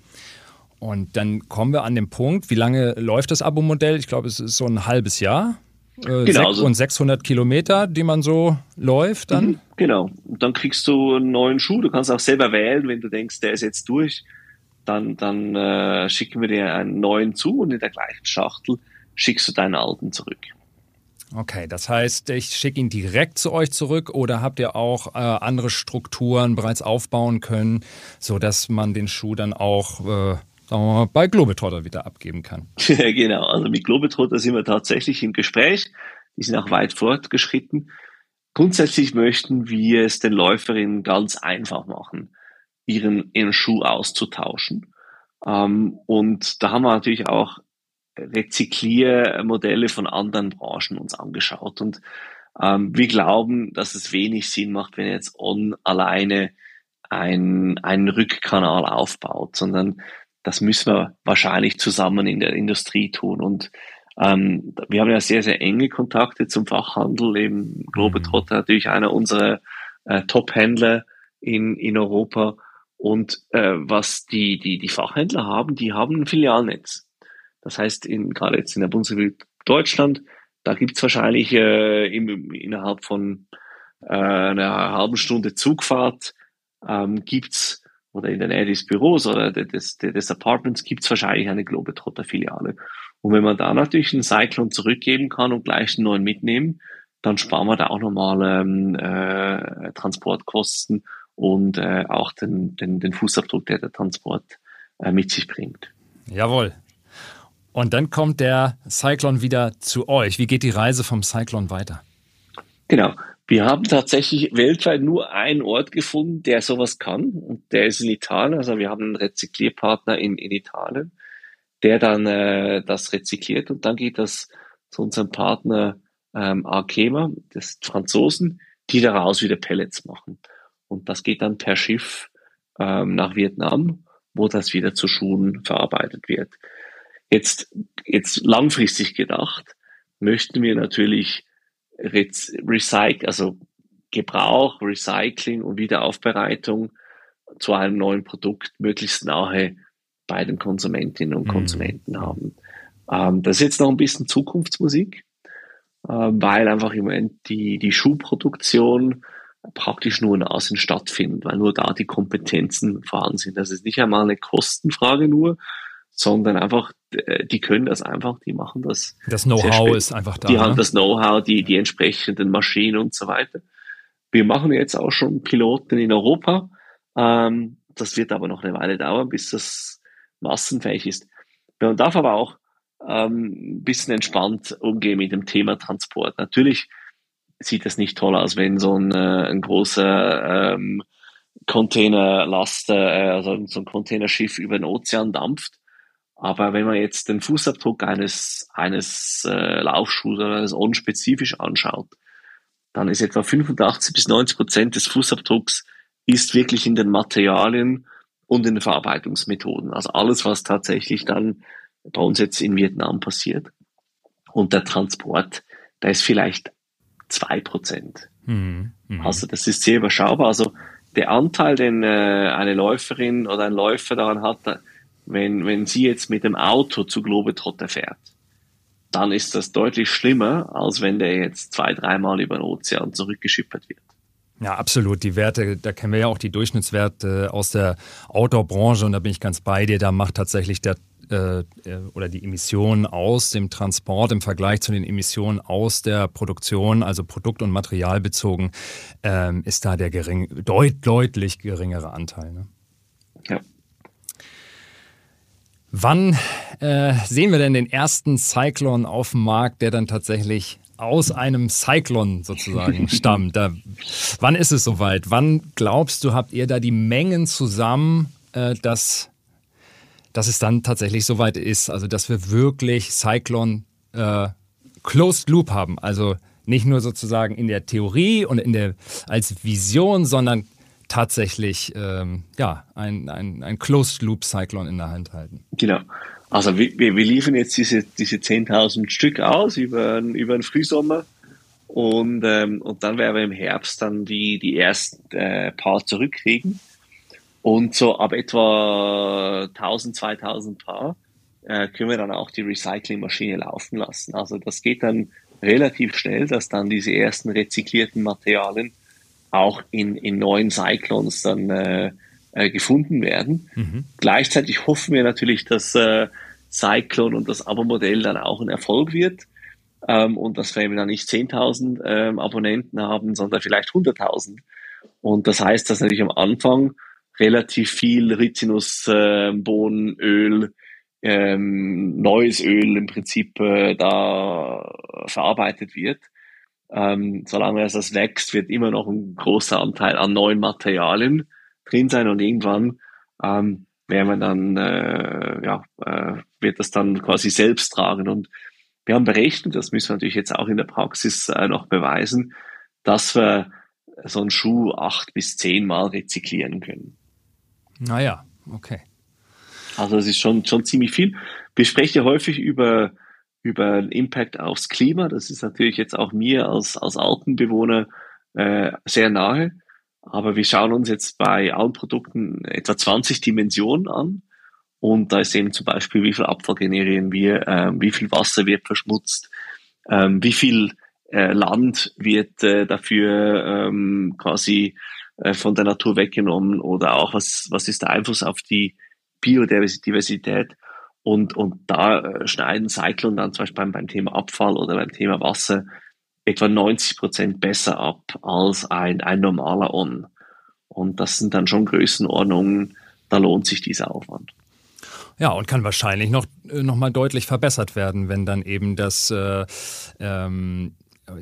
und dann kommen wir an den Punkt, wie lange läuft das Abo-Modell? Ich glaube, es ist so ein halbes Jahr. Äh, genau. So. Und 600 Kilometer, die man so läuft dann? Mhm, genau. Und dann kriegst du einen neuen Schuh. Du kannst auch selber wählen, wenn du denkst, der ist jetzt durch. Dann, dann äh, schicken wir dir einen neuen zu und in der gleichen Schachtel schickst du deinen alten zurück. Okay, das heißt, ich schicke ihn direkt zu euch zurück oder habt ihr auch äh, andere Strukturen bereits aufbauen können, sodass man den Schuh dann auch äh, sagen wir mal, bei Globetrotter wieder abgeben kann. *laughs* genau, also mit Globetrotter sind wir tatsächlich im Gespräch. die sind auch weit fortgeschritten. Grundsätzlich möchten wir es den Läuferinnen ganz einfach machen, ihren, ihren Schuh auszutauschen. Ähm, und da haben wir natürlich auch Rezykliermodelle von anderen Branchen uns angeschaut. Und ähm, wir glauben, dass es wenig Sinn macht, wenn jetzt On alleine ein, einen Rückkanal aufbaut, sondern das müssen wir wahrscheinlich zusammen in der Industrie tun. Und ähm, wir haben ja sehr, sehr enge Kontakte zum Fachhandel. Eben Globetrotter mhm. natürlich einer unserer äh, Top-Händler in, in Europa. Und äh, was die, die, die Fachhändler haben, die haben ein Filialnetz. Das heißt, in, gerade jetzt in der Bundesrepublik Deutschland, da gibt's wahrscheinlich äh, im, innerhalb von äh, einer halben Stunde Zugfahrt ähm, gibt's oder in der Nähe des Büros oder des, des Apartments gibt's wahrscheinlich eine Globetrotter-Filiale. Und wenn man da natürlich einen Cyclone zurückgeben kann und gleich einen neuen mitnehmen, dann sparen wir da auch nochmal ähm, äh, Transportkosten und äh, auch den, den, den Fußabdruck, der der Transport äh, mit sich bringt. Jawohl. Und dann kommt der Cyclone wieder zu euch. Wie geht die Reise vom Cyclone weiter? Genau. Wir haben tatsächlich weltweit nur einen Ort gefunden, der sowas kann. Und der ist in Italien. Also wir haben einen Rezyklierpartner in, in Italien, der dann äh, das rezykliert. Und dann geht das zu unserem Partner ähm, Arkema, des Franzosen, die daraus wieder Pellets machen. Und das geht dann per Schiff ähm, nach Vietnam, wo das wieder zu Schuhen verarbeitet wird. Jetzt, jetzt langfristig gedacht, möchten wir natürlich Recycle, also Gebrauch, Recycling und Wiederaufbereitung zu einem neuen Produkt möglichst nahe bei den Konsumentinnen und mhm. Konsumenten mhm. haben. Ähm, das ist jetzt noch ein bisschen Zukunftsmusik, äh, weil einfach im Moment die, die Schuhproduktion praktisch nur in Asien stattfindet, weil nur da die Kompetenzen vorhanden sind. Das ist nicht einmal eine Kostenfrage nur, sondern einfach, äh, die können das einfach, die machen das. Das Know-how ist einfach da. Die ne? haben das Know-how, die, die entsprechenden Maschinen und so weiter. Wir machen jetzt auch schon Piloten in Europa. Ähm, das wird aber noch eine Weile dauern, bis das massenfähig ist. Man darf aber auch ähm, ein bisschen entspannt umgehen mit dem Thema Transport. Natürlich sieht das nicht toll aus, wenn so ein, äh, ein großer ähm, Containerlaster, äh, also so ein Containerschiff über den Ozean dampft. Aber wenn man jetzt den Fußabdruck eines, eines äh, Laufschuhs oder eines On spezifisch anschaut, dann ist etwa 85 bis 90 Prozent des Fußabdrucks ist wirklich in den Materialien und in den Verarbeitungsmethoden. Also alles, was tatsächlich dann bei uns jetzt in Vietnam passiert. Und der Transport, da ist vielleicht zwei Prozent. Mhm. Mhm. Also das ist sehr überschaubar. Also der Anteil, den äh, eine Läuferin oder ein Läufer daran hat, wenn, wenn sie jetzt mit dem Auto zu Globetrotter fährt, dann ist das deutlich schlimmer, als wenn der jetzt zwei, dreimal über den Ozean zurückgeschippert wird. Ja, absolut. Die Werte, da kennen wir ja auch die Durchschnittswerte aus der Outdoor-Branche und da bin ich ganz bei dir. Da macht tatsächlich der äh, oder die Emissionen aus dem Transport im Vergleich zu den Emissionen aus der Produktion, also Produkt- und Materialbezogen, ähm, ist da der gering, deut, deutlich geringere Anteil. Ne? Ja. Wann äh, sehen wir denn den ersten Cyclone auf dem Markt, der dann tatsächlich aus einem Cyclone sozusagen *laughs* stammt? Da, wann ist es soweit? Wann glaubst du, habt ihr da die Mengen zusammen, äh, dass dass es dann tatsächlich soweit ist. Also, dass wir wirklich Cyclone äh, Closed Loop haben. Also nicht nur sozusagen in der Theorie und in der, als Vision, sondern tatsächlich ähm, ja, ein, ein, ein Closed Loop Cyclone in der Hand halten. Genau. Also wir, wir liefern jetzt diese, diese 10.000 Stück aus über, über den Frühsommer und, ähm, und dann werden wir im Herbst dann die, die ersten äh, paar zurückkriegen. Und so ab etwa 1000, 2000 Paar äh, können wir dann auch die Recyclingmaschine laufen lassen. Also das geht dann relativ schnell, dass dann diese ersten rezyklierten Materialien auch in, in neuen Cyclones dann äh, äh, gefunden werden. Mhm. Gleichzeitig hoffen wir natürlich, dass äh, Cyclone und das Abo-Modell dann auch ein Erfolg wird ähm, und dass wir dann nicht 10.000 ähm, Abonnenten haben, sondern vielleicht 100.000. Und das heißt, dass natürlich am Anfang relativ viel Rizinusbohnenöl ähm, neues Öl im Prinzip äh, da verarbeitet wird. Ähm, solange es das wächst, wird immer noch ein großer Anteil an neuen Materialien drin sein und irgendwann ähm, werden wir dann, äh, ja, äh, wird das dann quasi selbst tragen. Und wir haben berechnet, das müssen wir natürlich jetzt auch in der Praxis äh, noch beweisen, dass wir so einen Schuh acht bis zehn Mal rezyklieren können. Naja, okay. Also es ist schon, schon ziemlich viel. Wir sprechen häufig über, über den Impact aufs Klima. Das ist natürlich jetzt auch mir als, als Alpenbewohner äh, sehr nahe. Aber wir schauen uns jetzt bei allen Produkten etwa 20 Dimensionen an. Und da ist eben zum Beispiel, wie viel Abfall generieren wir, ähm, wie viel Wasser wird verschmutzt, ähm, wie viel äh, Land wird äh, dafür ähm, quasi äh, von der Natur weggenommen oder auch was, was ist der Einfluss auf die Biodiversität. Und, und da äh, schneiden Cyclone dann zum Beispiel beim, beim Thema Abfall oder beim Thema Wasser etwa 90 Prozent besser ab als ein, ein normaler On. Und das sind dann schon Größenordnungen, da lohnt sich dieser Aufwand. Ja, und kann wahrscheinlich noch, äh, noch mal deutlich verbessert werden, wenn dann eben das äh, ähm,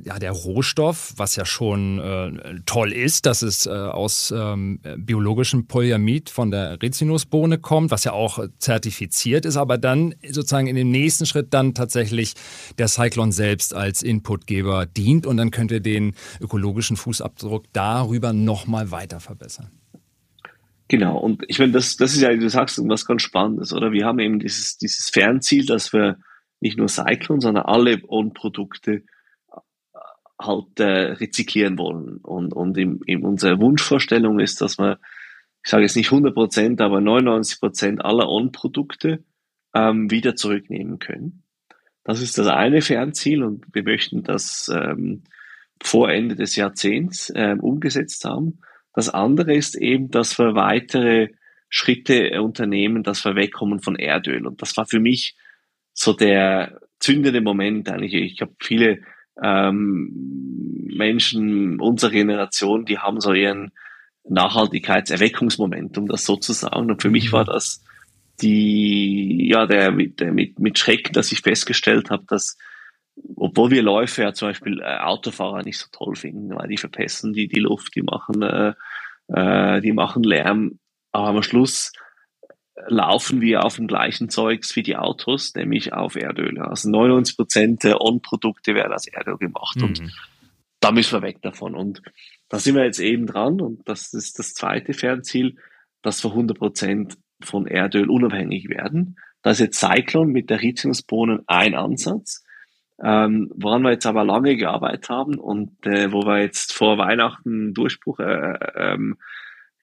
ja, der Rohstoff, was ja schon äh, toll ist, dass es äh, aus ähm, biologischem Polyamid von der Rizinusbohne kommt, was ja auch zertifiziert ist, aber dann sozusagen in dem nächsten Schritt dann tatsächlich der Cyclon selbst als Inputgeber dient und dann könnt ihr den ökologischen Fußabdruck darüber nochmal weiter verbessern. Genau, und ich meine, das, das ist ja, du sagst was ganz Spannendes, oder? Wir haben eben dieses, dieses Fernziel, dass wir nicht nur Cyclone, sondern alle On-Produkte halt äh, rezyklieren wollen. Und, und in, in unsere Wunschvorstellung ist, dass wir, ich sage jetzt nicht 100 Prozent, aber 99 Prozent aller On-Produkte ähm, wieder zurücknehmen können. Das ist das eine Fernziel und wir möchten das ähm, vor Ende des Jahrzehnts ähm, umgesetzt haben. Das andere ist eben, dass wir weitere Schritte unternehmen, dass wir wegkommen von Erdöl. Und das war für mich so der zündende Moment eigentlich. Ich habe viele ähm, Menschen unserer Generation, die haben so ihren Nachhaltigkeitserweckungsmoment, um das so zu sagen. Und für mich war mhm. das die, ja, der, mit, der, mit, mit Schrecken, dass ich festgestellt habe, dass obwohl wir Läufer ja zum Beispiel äh, Autofahrer nicht so toll finden, weil die verpesten die, die Luft, die machen, äh, äh, die machen Lärm, aber am Schluss laufen wir auf dem gleichen Zeugs wie die Autos, nämlich auf Erdöl. Also 99 Prozent der On-Produkte werden aus Erdöl gemacht mhm. und da müssen wir weg davon. Und da sind wir jetzt eben dran und das ist das zweite Fernziel, dass wir 100 Prozent von Erdöl unabhängig werden. Da ist jetzt Cyclone mit der Rizinusbohnen ein Ansatz, ähm, woran wir jetzt aber lange gearbeitet haben und äh, wo wir jetzt vor Weihnachten Durchbruch äh, ähm,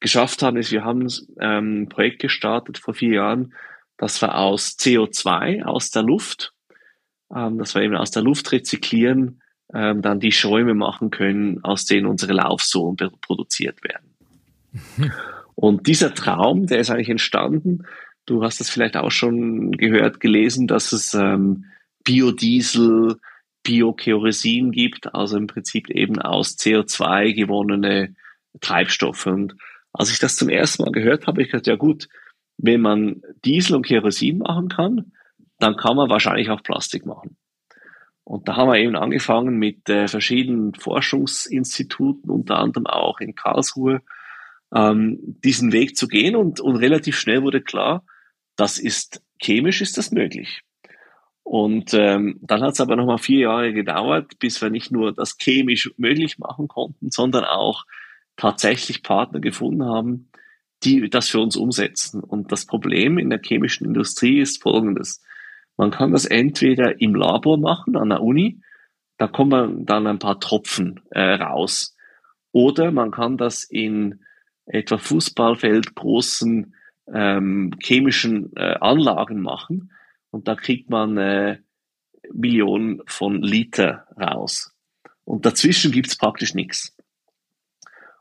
geschafft haben, ist, wir haben ähm, ein Projekt gestartet vor vier Jahren, dass wir aus CO2 aus der Luft, ähm, dass wir eben aus der Luft rezyklieren, ähm, dann die Schäume machen können, aus denen unsere Laufsohlen produziert werden. Mhm. *laughs* Und dieser Traum, der ist eigentlich entstanden. Du hast das vielleicht auch schon gehört, gelesen, dass es ähm, Biodiesel, Biokerosin gibt, also im Prinzip eben aus CO2 gewonnene Treibstoffe. Und als ich das zum ersten Mal gehört habe, ich gedacht, ja gut, wenn man Diesel und Kerosin machen kann, dann kann man wahrscheinlich auch Plastik machen. Und da haben wir eben angefangen mit äh, verschiedenen Forschungsinstituten, unter anderem auch in Karlsruhe, ähm, diesen Weg zu gehen und, und relativ schnell wurde klar, das ist chemisch ist das möglich. Und ähm, dann hat es aber nochmal vier Jahre gedauert, bis wir nicht nur das chemisch möglich machen konnten, sondern auch tatsächlich Partner gefunden haben, die das für uns umsetzen. Und das Problem in der chemischen Industrie ist folgendes. Man kann das entweder im Labor machen, an der Uni, da kommen dann ein paar Tropfen äh, raus. Oder man kann das in etwa Fußballfeld großen ähm, chemischen äh, Anlagen machen und da kriegt man äh, Millionen von Liter raus. Und dazwischen gibt's praktisch nichts.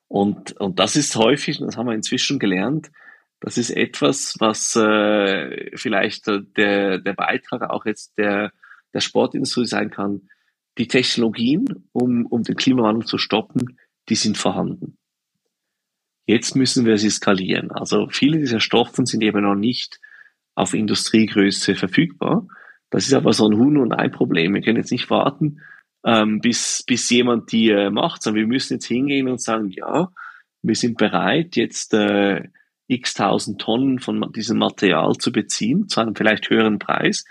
Und, und das ist häufig, das haben wir inzwischen gelernt, das ist etwas, was äh, vielleicht der, der Beitrag auch jetzt der, der Sportindustrie sein kann. Die Technologien, um, um den Klimawandel zu stoppen, die sind vorhanden. Jetzt müssen wir sie skalieren. Also viele dieser Stoffen sind eben noch nicht auf Industriegröße verfügbar. Das ist aber so ein Huhn- und Ei-Problem. Wir können jetzt nicht warten, ähm, bis, bis jemand die äh, macht, sondern wir müssen jetzt hingehen und sagen, ja, wir sind bereit, jetzt äh, x tausend Tonnen von diesem Material zu beziehen, zu einem vielleicht höheren Preis,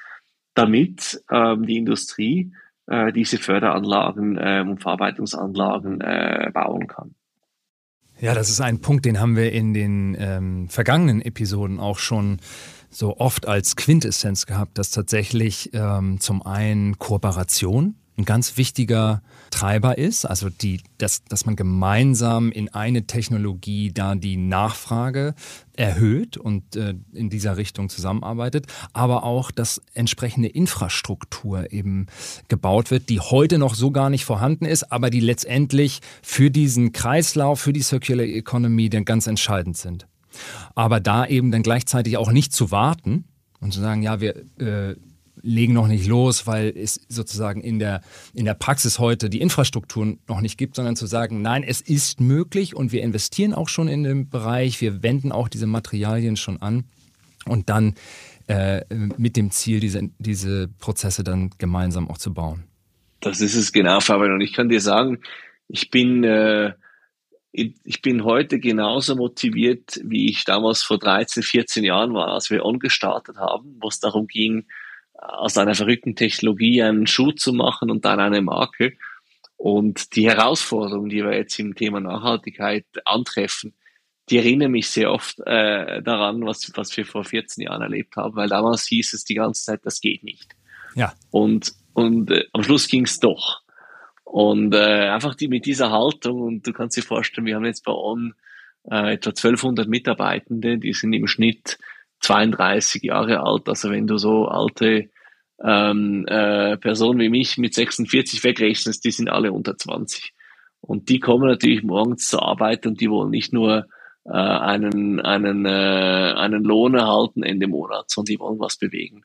damit ähm, die Industrie äh, diese Förderanlagen äh, und Verarbeitungsanlagen äh, bauen kann. Ja, das ist ein Punkt, den haben wir in den ähm, vergangenen Episoden auch schon so oft als Quintessenz gehabt, dass tatsächlich ähm, zum einen Kooperation ein ganz wichtiger Treiber ist, also die, dass, dass man gemeinsam in eine Technologie da die Nachfrage erhöht und äh, in dieser Richtung zusammenarbeitet, aber auch, dass entsprechende Infrastruktur eben gebaut wird, die heute noch so gar nicht vorhanden ist, aber die letztendlich für diesen Kreislauf, für die Circular Economy dann ganz entscheidend sind. Aber da eben dann gleichzeitig auch nicht zu warten und zu sagen, ja, wir äh, legen noch nicht los, weil es sozusagen in der, in der Praxis heute die Infrastruktur noch nicht gibt, sondern zu sagen, nein, es ist möglich und wir investieren auch schon in dem Bereich, wir wenden auch diese Materialien schon an und dann äh, mit dem Ziel, diese, diese Prozesse dann gemeinsam auch zu bauen. Das ist es genau, Fabian. Und ich kann dir sagen, ich bin, äh, ich bin heute genauso motiviert, wie ich damals vor 13, 14 Jahren war, als wir On gestartet haben, wo es darum ging, aus einer verrückten Technologie einen Schuh zu machen und dann eine Marke. Und die Herausforderungen, die wir jetzt im Thema Nachhaltigkeit antreffen, die erinnern mich sehr oft äh, daran, was, was wir vor 14 Jahren erlebt haben, weil damals hieß es die ganze Zeit, das geht nicht. Ja. Und, und äh, am Schluss ging es doch. Und äh, einfach die mit dieser Haltung, und du kannst dir vorstellen, wir haben jetzt bei On äh, etwa 1200 Mitarbeitende, die sind im Schnitt 32 Jahre alt. Also wenn du so alte ähm, äh, Personen wie mich mit 46 wegrechnest, die sind alle unter 20. Und die kommen natürlich morgens zur Arbeit und die wollen nicht nur äh, einen, einen, äh, einen Lohn erhalten Ende Monat, sondern die wollen was bewegen.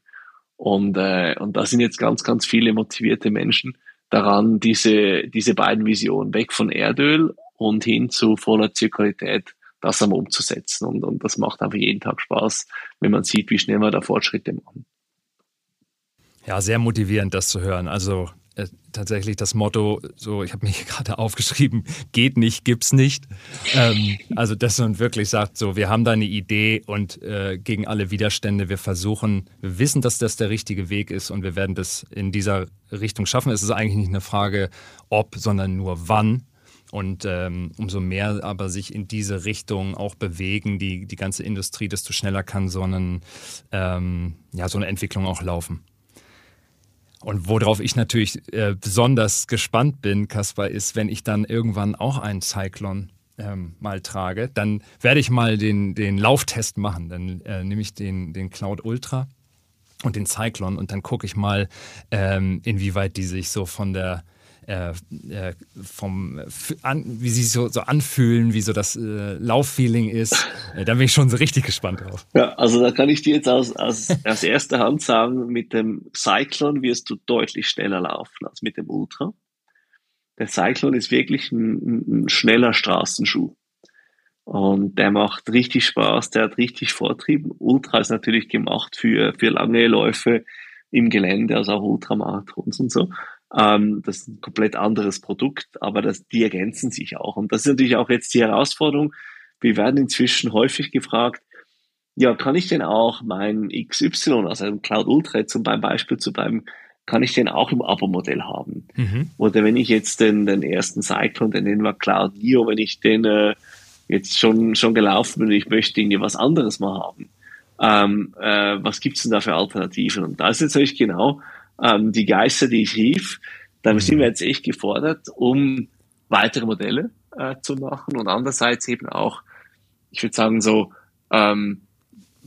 Und, äh, und da sind jetzt ganz, ganz viele motivierte Menschen daran, diese, diese beiden Visionen weg von Erdöl und hin zu voller Zirkularität das am umzusetzen. Und, und das macht einfach jeden Tag Spaß, wenn man sieht, wie schnell wir da Fortschritte machen. Ja, sehr motivierend, das zu hören. Also äh, tatsächlich das Motto, so ich habe mir *laughs* gerade aufgeschrieben, geht nicht, gibt's nicht. Ähm, also dass man wirklich sagt, so wir haben da eine Idee und äh, gegen alle Widerstände, wir versuchen, wir wissen, dass das der richtige Weg ist und wir werden das in dieser Richtung schaffen. Es ist eigentlich nicht eine Frage, ob, sondern nur wann. Und ähm, umso mehr aber sich in diese Richtung auch bewegen, die, die ganze Industrie, desto schneller kann so, einen, ähm, ja, so eine Entwicklung auch laufen. Und worauf ich natürlich äh, besonders gespannt bin, Kaspar, ist, wenn ich dann irgendwann auch einen Cyclone ähm, mal trage, dann werde ich mal den, den Lauftest machen. Dann äh, nehme ich den, den Cloud Ultra und den Cyclone und dann gucke ich mal, ähm, inwieweit die sich so von der äh, äh, vom, an, wie sie so, so anfühlen, wie so das äh, Lauffeeling ist. Äh, da bin ich schon so richtig gespannt drauf. Ja, also da kann ich dir jetzt aus, aus, aus erster Hand sagen, mit dem Cyclone wirst du deutlich schneller laufen als mit dem Ultra. Der Cyclone ist wirklich ein, ein schneller Straßenschuh. Und der macht richtig Spaß, der hat richtig Vortrieb. Ultra ist natürlich gemacht für, für lange Läufe im Gelände, also auch Ultramarathons und so. Ähm, das ist ein komplett anderes Produkt, aber das, die ergänzen sich auch. Und das ist natürlich auch jetzt die Herausforderung. Wir werden inzwischen häufig gefragt, ja, kann ich denn auch mein XY, also ein Cloud Ultra, zum Beispiel zu bleiben, kann ich den auch im Abo-Modell haben? Mhm. Oder wenn ich jetzt den, den ersten Cyclone, den nennen wir Cloud Neo, wenn ich den äh, jetzt schon, schon gelaufen bin und ich möchte irgendwie was anderes mal haben, ähm, äh, was gibt's denn da für Alternativen? Und da ist jetzt natürlich genau ähm, die Geister, die ich rief, da mhm. sind wir jetzt echt gefordert, um weitere Modelle äh, zu machen und andererseits eben auch, ich würde sagen so, ähm,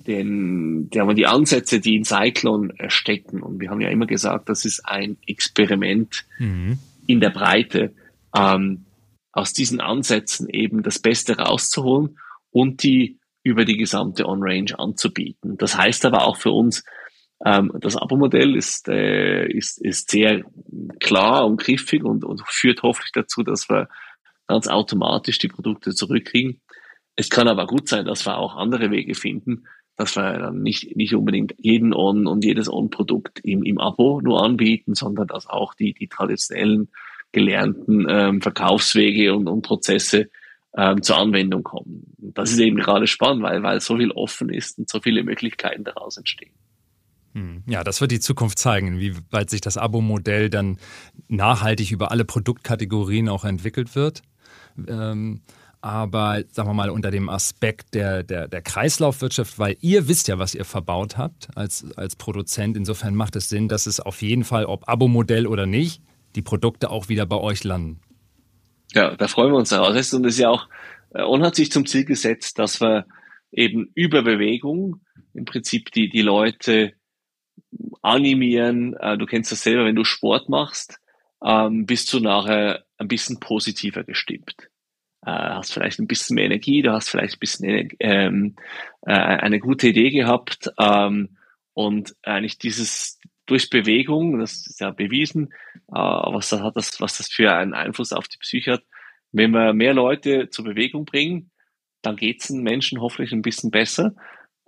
den, die, haben die Ansätze, die in Cyclone stecken. Und wir haben ja immer gesagt, das ist ein Experiment mhm. in der Breite, ähm, aus diesen Ansätzen eben das Beste rauszuholen und die über die gesamte On-Range anzubieten. Das heißt aber auch für uns, das Abo-Modell ist, äh, ist, ist sehr klar und griffig und, und führt hoffentlich dazu, dass wir ganz automatisch die Produkte zurückkriegen. Es kann aber gut sein, dass wir auch andere Wege finden, dass wir dann nicht, nicht unbedingt jeden On und jedes On-Produkt im, im Abo nur anbieten, sondern dass auch die, die traditionellen gelernten ähm, Verkaufswege und, und Prozesse ähm, zur Anwendung kommen. Und das ist eben gerade spannend, weil, weil so viel offen ist und so viele Möglichkeiten daraus entstehen. Hm. Ja, das wird die Zukunft zeigen, wie weit sich das Abo-Modell dann nachhaltig über alle Produktkategorien auch entwickelt wird. Ähm, aber sagen wir mal unter dem Aspekt der, der, der Kreislaufwirtschaft, weil ihr wisst ja, was ihr verbaut habt als, als Produzent. Insofern macht es Sinn, dass es auf jeden Fall, ob Abo-Modell oder nicht, die Produkte auch wieder bei euch landen. Ja, da freuen wir uns daraus. Und es ist ja auch, äh, On hat sich zum Ziel gesetzt, dass wir eben über Bewegung im Prinzip die, die Leute animieren. Äh, du kennst das selber, wenn du Sport machst, ähm, bist du nachher ein bisschen positiver gestimmt. Äh, hast vielleicht ein bisschen mehr Energie, du hast vielleicht ein bisschen ähm, äh, eine gute Idee gehabt ähm, und eigentlich dieses durch Bewegung, das ist ja bewiesen, äh, was das hat das, was das für einen Einfluss auf die Psyche hat. Wenn wir mehr Leute zur Bewegung bringen, dann geht es den Menschen hoffentlich ein bisschen besser.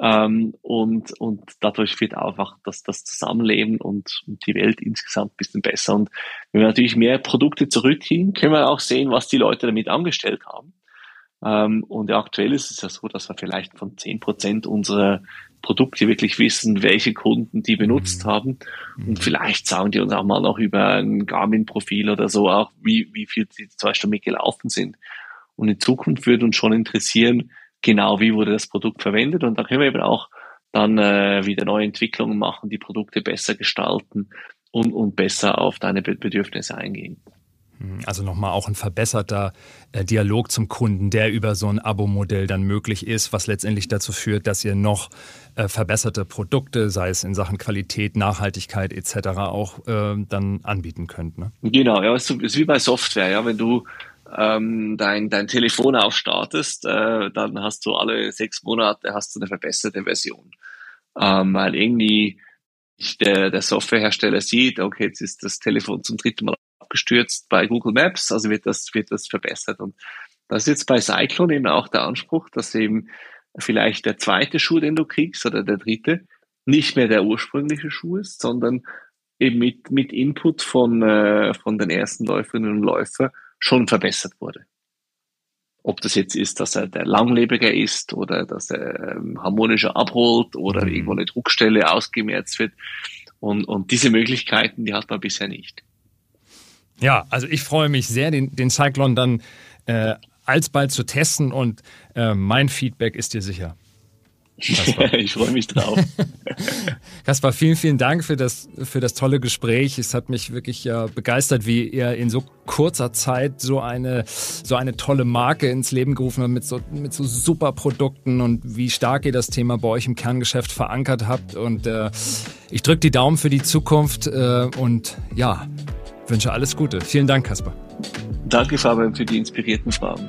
Ähm, und, und dadurch wird einfach das, das Zusammenleben und, und die Welt insgesamt ein bisschen besser. Und wenn wir natürlich mehr Produkte zurückziehen, können wir auch sehen, was die Leute damit angestellt haben. Ähm, und aktuell ist es ja so, dass wir vielleicht von zehn Prozent unserer Produkte wirklich wissen, welche Kunden die benutzt mhm. haben. Und mhm. vielleicht sagen die uns auch mal noch über ein Garmin-Profil oder so auch, wie, wie viel die zwei Stunden gelaufen sind. Und in Zukunft würde uns schon interessieren, genau wie wurde das Produkt verwendet. Und da können wir eben auch dann äh, wieder neue Entwicklungen machen, die Produkte besser gestalten und, und besser auf deine Bedürfnisse eingehen. Hm, also nochmal auch ein verbesserter äh, Dialog zum Kunden, der über so ein Abo-Modell dann möglich ist, was letztendlich dazu führt, dass ihr noch äh, verbesserte Produkte, sei es in Sachen Qualität, Nachhaltigkeit etc., auch äh, dann anbieten könnt. Ne? Genau, ja, es ist wie bei Software, ja, wenn du ähm, dein, dein Telefon aufstartest, äh, dann hast du alle sechs Monate hast du eine verbesserte Version. Ähm, weil irgendwie der, der Softwarehersteller sieht, okay, jetzt ist das Telefon zum dritten Mal abgestürzt bei Google Maps, also wird das, wird das verbessert. Und das ist jetzt bei Cyclone eben auch der Anspruch, dass eben vielleicht der zweite Schuh, den du kriegst, oder der dritte, nicht mehr der ursprüngliche Schuh ist, sondern eben mit, mit Input von, äh, von den ersten Läuferinnen und Läufern schon verbessert wurde. Ob das jetzt ist, dass er der langlebiger ist oder dass er ähm, harmonischer abholt oder mhm. irgendwo eine Druckstelle ausgemerzt wird. Und, und diese Möglichkeiten, die hat man bisher nicht. Ja, also ich freue mich sehr, den, den Cyclone dann äh, alsbald zu testen und äh, mein Feedback ist dir sicher. Ich freue mich drauf. *laughs* Kaspar, vielen, vielen Dank für das, für das tolle Gespräch. Es hat mich wirklich ja begeistert, wie ihr in so kurzer Zeit so eine, so eine tolle Marke ins Leben gerufen habt mit so, mit so super Produkten und wie stark ihr das Thema bei euch im Kerngeschäft verankert habt. Und äh, ich drücke die Daumen für die Zukunft äh, und ja, wünsche alles Gute. Vielen Dank, Kaspar. Danke, Fabian, für die inspirierten Fragen.